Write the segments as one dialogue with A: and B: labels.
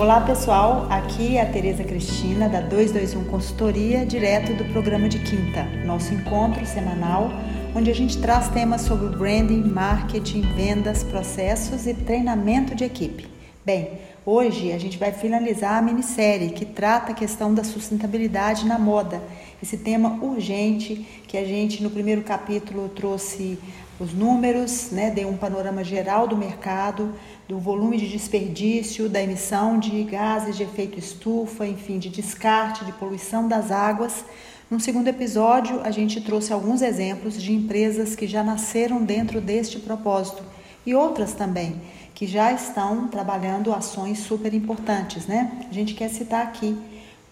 A: Olá pessoal, aqui é a Tereza Cristina da 221 Consultoria, direto do programa de quinta, nosso encontro semanal, onde a gente traz temas sobre branding, marketing, vendas, processos e treinamento de equipe. Bem, hoje a gente vai finalizar a minissérie que trata a questão da sustentabilidade na moda, esse tema urgente que a gente no primeiro capítulo trouxe os números, né, deu um panorama geral do mercado, do volume de desperdício, da emissão de gases de efeito estufa, enfim, de descarte, de poluição das águas. No segundo episódio, a gente trouxe alguns exemplos de empresas que já nasceram dentro deste propósito e outras também que já estão trabalhando ações super importantes, né? A gente quer citar aqui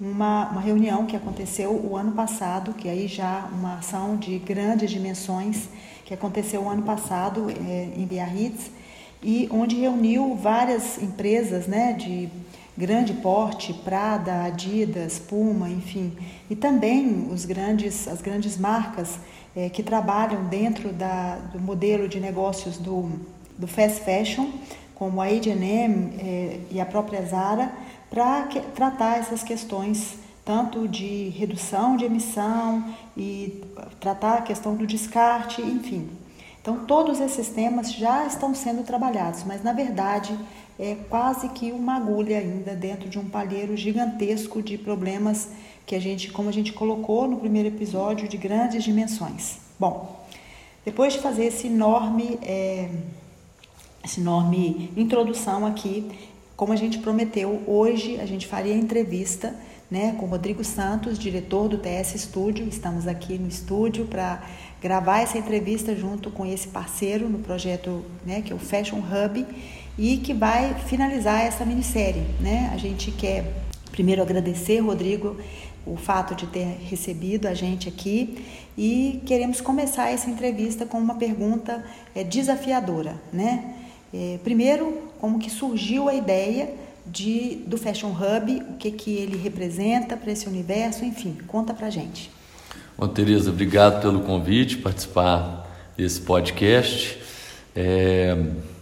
A: uma, uma reunião que aconteceu o ano passado, que aí já uma ação de grandes dimensões que aconteceu o ano passado é, em Biarritz e onde reuniu várias empresas né, de grande porte, Prada, Adidas, Puma, enfim, e também os grandes, as grandes marcas é, que trabalham dentro da, do modelo de negócios do, do fast fashion, como a H&M e a própria Zara, para tratar essas questões tanto de redução de emissão e tratar a questão do descarte, enfim. Então, todos esses temas já estão sendo trabalhados, mas na verdade é quase que uma agulha ainda dentro de um palheiro gigantesco de problemas que a gente, como a gente colocou no primeiro episódio, de grandes dimensões. Bom, depois de fazer esse enorme, é, essa enorme introdução aqui, como a gente prometeu, hoje a gente faria entrevista né, com Rodrigo Santos, diretor do TS Studio. Estamos aqui no estúdio para gravar essa entrevista junto com esse parceiro no projeto né, que é o Fashion Hub e que vai finalizar essa minissérie. Né? A gente quer primeiro agradecer, Rodrigo, o fato de ter recebido a gente aqui e queremos começar essa entrevista com uma pergunta é, desafiadora. Né? É, primeiro, como que surgiu a ideia de, do Fashion Hub, o que, que ele representa para esse universo, enfim, conta para gente.
B: Bom, Tereza, obrigado pelo convite, participar desse podcast. É,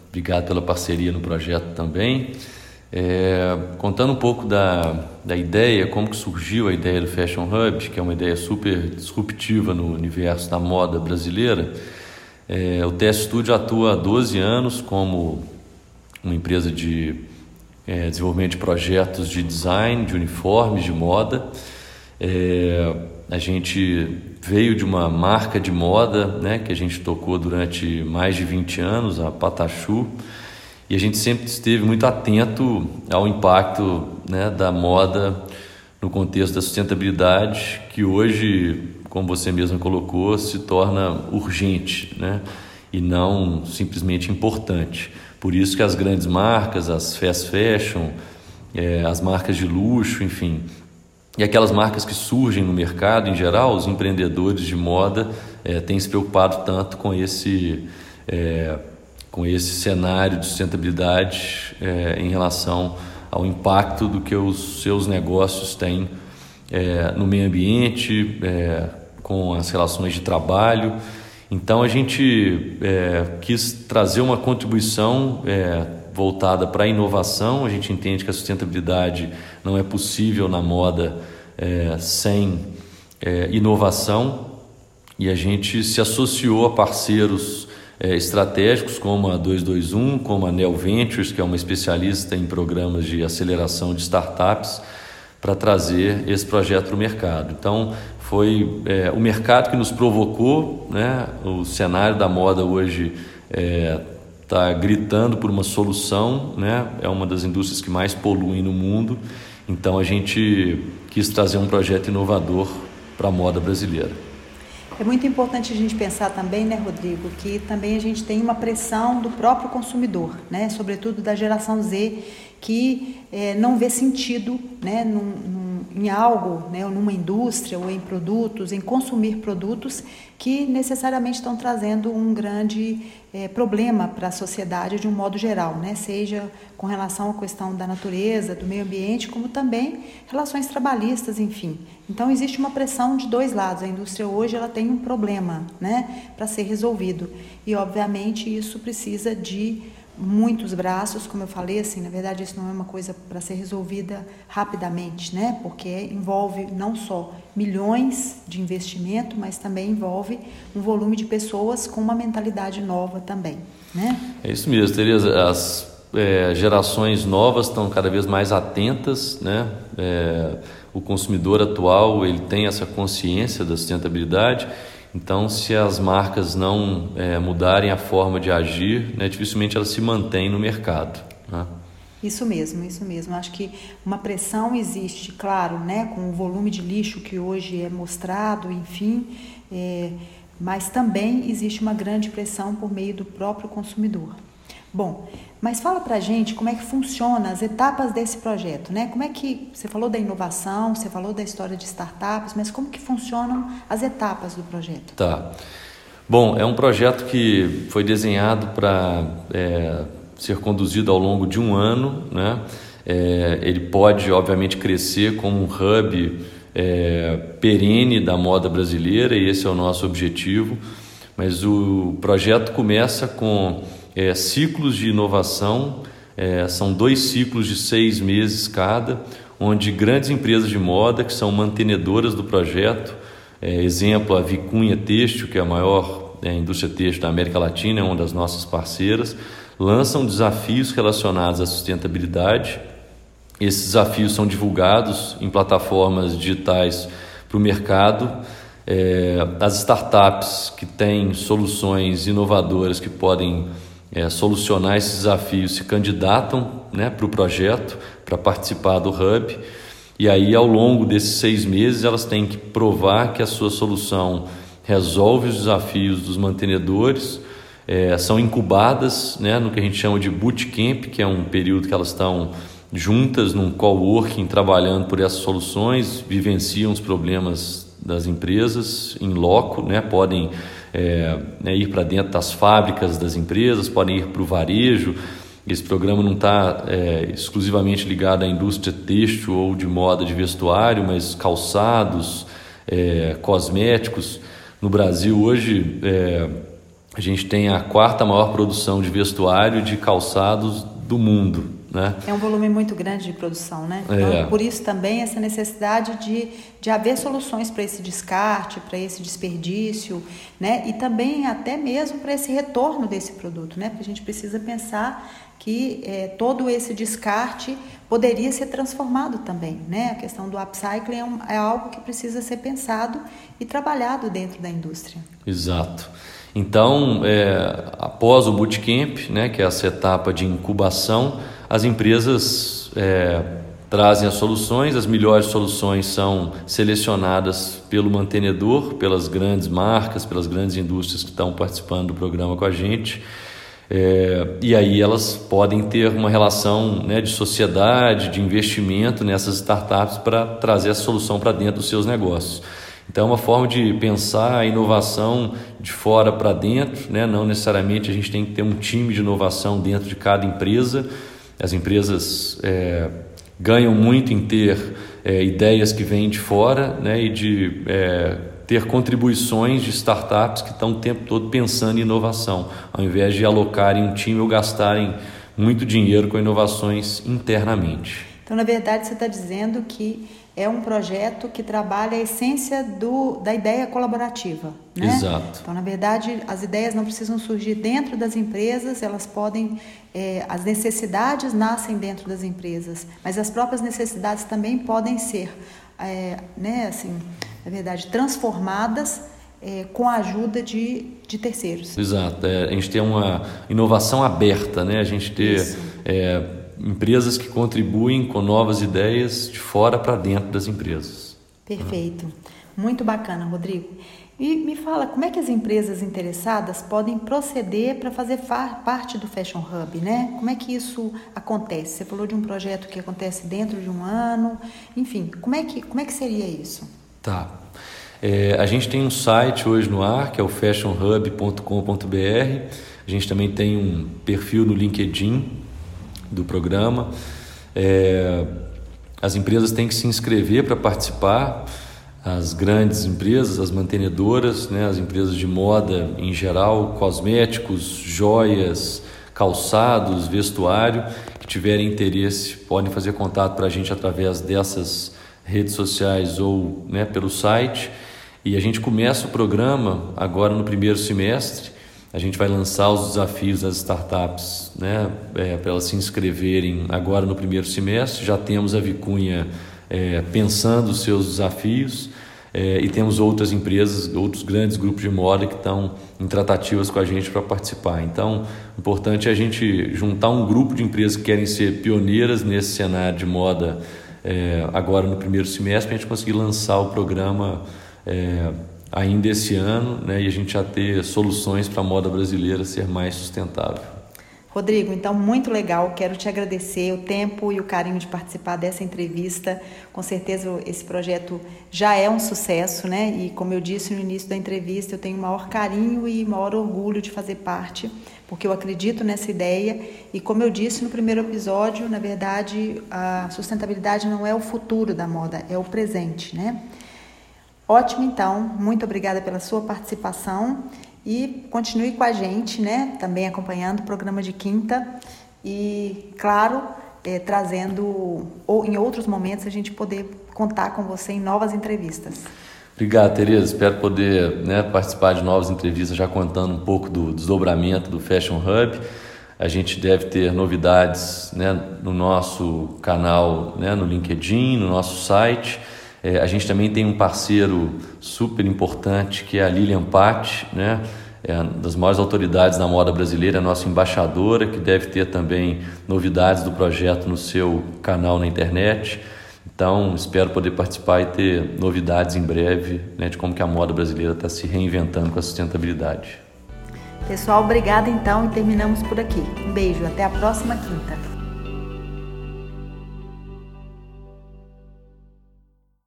B: obrigado pela parceria no projeto também. É, contando um pouco da, da ideia, como que surgiu a ideia do Fashion Hub, que é uma ideia super disruptiva no universo da moda brasileira. É, o TS Studio atua há 12 anos como uma empresa de é, desenvolvimento de projetos de design, de uniformes, de moda. É, a gente veio de uma marca de moda né, que a gente tocou durante mais de 20 anos, a Patachu, e a gente sempre esteve muito atento ao impacto né, da moda no contexto da sustentabilidade, que hoje, como você mesmo colocou, se torna urgente né, e não simplesmente importante. Por isso que as grandes marcas, as fast fashion, é, as marcas de luxo, enfim, e aquelas marcas que surgem no mercado em geral, os empreendedores de moda é, têm se preocupado tanto com esse, é, com esse cenário de sustentabilidade é, em relação ao impacto do que os seus negócios têm é, no meio ambiente, é, com as relações de trabalho. Então a gente é, quis trazer uma contribuição voltada para a inovação. A gente entende que a sustentabilidade não é possível na moda é, sem é, inovação e a gente se associou a parceiros é, estratégicos como a 221, como a Neo Ventures, que é uma especialista em programas de aceleração de startups, para trazer esse projeto para o mercado. Então, foi é, o mercado que nos provocou, né? o cenário da moda hoje é, está gritando por uma solução, né? é uma das indústrias que mais poluem no mundo, então a gente quis trazer um projeto inovador para a moda brasileira.
A: É muito importante a gente pensar também, né, Rodrigo, que também a gente tem uma pressão do próprio consumidor, né, sobretudo da geração Z, que é, não vê sentido né, num, em algo, né, numa indústria ou em produtos, em consumir produtos que necessariamente estão trazendo um grande é, problema para a sociedade de um modo geral, né, seja com relação à questão da natureza, do meio ambiente, como também relações trabalhistas, enfim. Então existe uma pressão de dois lados. A indústria hoje ela tem um problema né, para ser resolvido e, obviamente, isso precisa de muitos braços, como eu falei, assim, na verdade isso não é uma coisa para ser resolvida rapidamente, né? Porque envolve não só milhões de investimento, mas também envolve um volume de pessoas com uma mentalidade nova também, né?
B: É isso mesmo, Tereza. As é, gerações novas estão cada vez mais atentas, né? É, o consumidor atual ele tem essa consciência da sustentabilidade então, se as marcas não é, mudarem a forma de agir, né, dificilmente elas se mantêm no mercado. Né?
A: Isso mesmo, isso mesmo. Acho que uma pressão existe, claro, né, com o volume de lixo que hoje é mostrado, enfim, é, mas também existe uma grande pressão por meio do próprio consumidor. Bom, mas fala pra gente como é que funciona as etapas desse projeto, né? Como é que você falou da inovação, você falou da história de startups, mas como que funcionam as etapas do projeto?
B: Tá. Bom, é um projeto que foi desenhado para é, ser conduzido ao longo de um ano, né? É, ele pode, obviamente, crescer como um hub é, perene da moda brasileira e esse é o nosso objetivo. Mas o projeto começa com é, ciclos de inovação, é, são dois ciclos de seis meses cada, onde grandes empresas de moda, que são mantenedoras do projeto, é, exemplo a Vicunha Têxtil, que é a maior é, indústria têxtil da América Latina, é uma das nossas parceiras, lançam desafios relacionados à sustentabilidade. Esses desafios são divulgados em plataformas digitais para o mercado. É, as startups que têm soluções inovadoras que podem é, solucionar esses desafios se candidatam né, para o projeto, para participar do Hub. E aí, ao longo desses seis meses, elas têm que provar que a sua solução resolve os desafios dos mantenedores, é, são incubadas né, no que a gente chama de bootcamp, que é um período que elas estão juntas num coworking trabalhando por essas soluções, vivenciam os problemas das empresas em loco, né, podem é, né, ir para dentro das fábricas das empresas, podem ir para o varejo. Esse programa não está é, exclusivamente ligado à indústria têxtil ou de moda de vestuário, mas calçados, é, cosméticos. No Brasil, hoje, é, a gente tem a quarta maior produção de vestuário e de calçados do mundo. Né?
A: É um volume muito grande de produção, né? Então, é. por isso também essa necessidade de, de haver soluções para esse descarte, para esse desperdício, né? E também até mesmo para esse retorno desse produto, né? Porque a gente precisa pensar que é, todo esse descarte poderia ser transformado também, né? A questão do upcycling é, um, é algo que precisa ser pensado e trabalhado dentro da indústria.
B: Exato. Então, é, após o bootcamp, né, que é essa etapa de incubação, as empresas é, trazem as soluções, as melhores soluções são selecionadas pelo mantenedor, pelas grandes marcas, pelas grandes indústrias que estão participando do programa com a gente. É, e aí elas podem ter uma relação né, de sociedade, de investimento nessas startups para trazer essa solução para dentro dos seus negócios. Então, é uma forma de pensar a inovação de fora para dentro, né? não necessariamente a gente tem que ter um time de inovação dentro de cada empresa, as empresas é, ganham muito em ter é, ideias que vêm de fora né, e de é, ter contribuições de startups que estão o tempo todo pensando em inovação, ao invés de alocarem um time ou gastarem muito dinheiro com inovações internamente.
A: Então, na verdade, você está dizendo que é um projeto que trabalha a essência do, da ideia colaborativa. Né?
B: Exato.
A: Então, na verdade, as ideias não precisam surgir dentro das empresas, elas podem. É, as necessidades nascem dentro das empresas, mas as próprias necessidades também podem ser, é, né, assim, na verdade, transformadas. É, com a ajuda de, de terceiros.
B: Exato. É, a gente tem uma inovação aberta, né? A gente ter é, empresas que contribuem com novas ideias de fora para dentro das empresas.
A: Perfeito. Muito bacana, Rodrigo. E me fala, como é que as empresas interessadas podem proceder para fazer parte do Fashion Hub, né? Como é que isso acontece? Você falou de um projeto que acontece dentro de um ano, enfim, como é que, como é que seria isso?
B: Tá. É, a gente tem um site hoje no ar, que é o fashionhub.com.br. A gente também tem um perfil no LinkedIn, do programa. É, as empresas têm que se inscrever para participar, as grandes empresas, as mantenedoras, né, as empresas de moda em geral, cosméticos, joias, calçados, vestuário, que tiverem interesse podem fazer contato para a gente através dessas redes sociais ou né, pelo site. E a gente começa o programa agora no primeiro semestre. A gente vai lançar os desafios das startups né, é, para elas se inscreverem agora no primeiro semestre. Já temos a Vicunha é, pensando os seus desafios. É, e temos outras empresas, outros grandes grupos de moda que estão em tratativas com a gente para participar. Então, o importante é a gente juntar um grupo de empresas que querem ser pioneiras nesse cenário de moda é, agora no primeiro semestre, para a gente conseguir lançar o programa é, ainda esse ano né, e a gente já ter soluções para a moda brasileira ser mais sustentável.
A: Rodrigo, então muito legal. Quero te agradecer o tempo e o carinho de participar dessa entrevista. Com certeza esse projeto já é um sucesso, né? E como eu disse no início da entrevista, eu tenho maior carinho e maior orgulho de fazer parte, porque eu acredito nessa ideia. E como eu disse no primeiro episódio, na verdade, a sustentabilidade não é o futuro da moda, é o presente, né? Ótimo, então. Muito obrigada pela sua participação. E continue com a gente, né? Também acompanhando o programa de quinta e, claro, é, trazendo ou em outros momentos a gente poder contar com você em novas entrevistas.
B: Obrigado, Tereza. Espero poder né, participar de novas entrevistas, já contando um pouco do desdobramento do Fashion Hub. A gente deve ter novidades né, no nosso canal, né, no LinkedIn, no nosso site. É, a gente também tem um parceiro super importante que é a Lilian Patti, né? É das maiores autoridades da moda brasileira, a nossa embaixadora, que deve ter também novidades do projeto no seu canal na internet. Então, espero poder participar e ter novidades em breve né, de como que a moda brasileira está se reinventando com a sustentabilidade.
A: Pessoal, obrigada então e terminamos por aqui. Um beijo, até a próxima quinta.